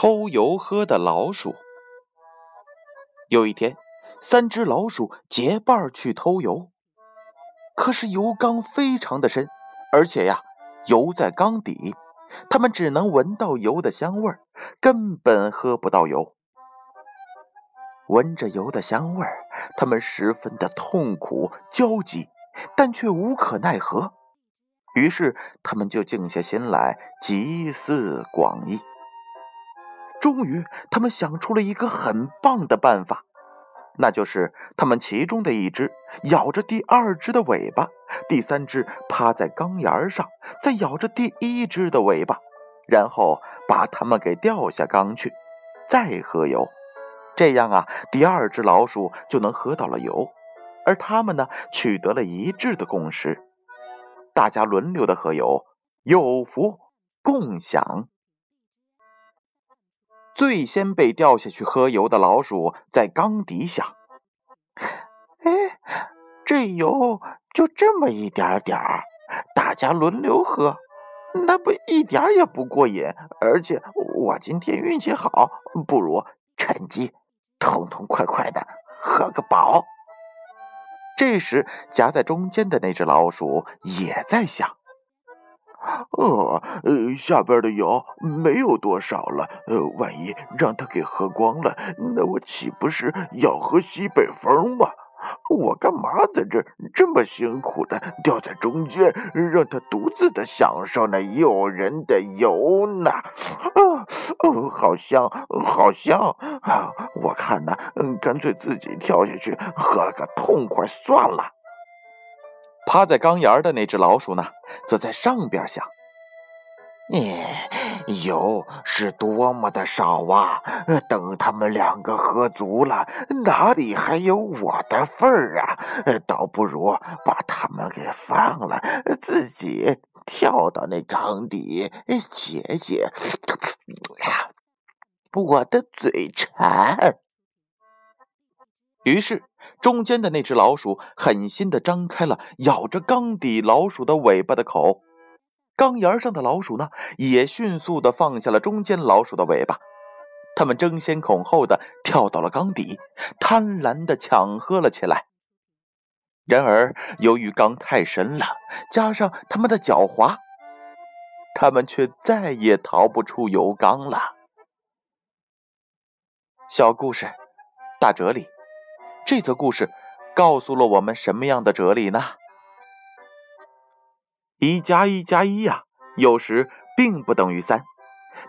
偷油喝的老鼠。有一天，三只老鼠结伴去偷油，可是油缸非常的深，而且呀，油在缸底，他们只能闻到油的香味儿，根本喝不到油。闻着油的香味儿，他们十分的痛苦焦急，但却无可奈何。于是，他们就静下心来集思广益。终于，他们想出了一个很棒的办法，那就是他们其中的一只咬着第二只的尾巴，第三只趴在缸沿上，再咬着第一只的尾巴，然后把它们给掉下缸去，再喝油。这样啊，第二只老鼠就能喝到了油，而他们呢，取得了一致的共识。大家轮流的喝油，有福共享。最先被掉下去喝油的老鼠在缸底想：“哎，这油就这么一点点儿，大家轮流喝，那不一点也不过瘾。而且我今天运气好，不如趁机痛痛快快的喝个饱。”这时，夹在中间的那只老鼠也在想：“呃，呃，下边的油没有多少了，呃，万一让它给喝光了，那我岂不是要喝西北风吗？”我干嘛在这这么辛苦的掉在中间，让他独自的享受那诱人的油呢？啊，哦，好香，好香啊！我看呢，嗯，干脆自己跳下去喝个痛快算了。趴在缸沿的那只老鼠呢，则在上边想。哎，油是多么的少啊！等他们两个喝足了，哪里还有我的份儿啊？倒不如把他们给放了，自己跳到那缸底解解我的嘴馋。于是，中间的那只老鼠狠心的张开了咬着缸底老鼠的尾巴的口。缸沿上的老鼠呢，也迅速的放下了中间老鼠的尾巴，它们争先恐后的跳到了缸底，贪婪的抢喝了起来。然而，由于缸太深了，加上它们的狡猾，它们却再也逃不出油缸了。小故事，大哲理。这则故事告诉了我们什么样的哲理呢？一加一加一呀，有时并不等于三。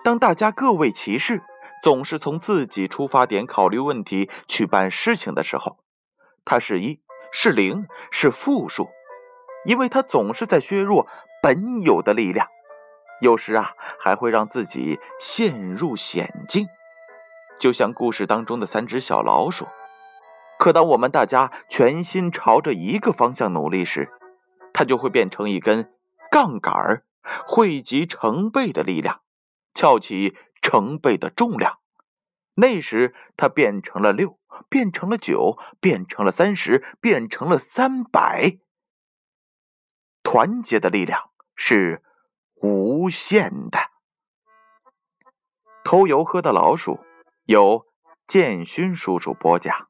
当大家各为其事，总是从自己出发点考虑问题去办事情的时候，它是一是零是负数，因为它总是在削弱本有的力量，有时啊还会让自己陷入险境。就像故事当中的三只小老鼠。可当我们大家全心朝着一个方向努力时，它就会变成一根。杠杆儿汇集成倍的力量，翘起成倍的重量。那时，它变成了六，变成了九，变成了三十，变成了三百。团结的力量是无限的。偷油喝的老鼠，由建勋叔叔播讲。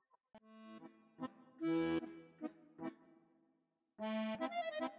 Thank you.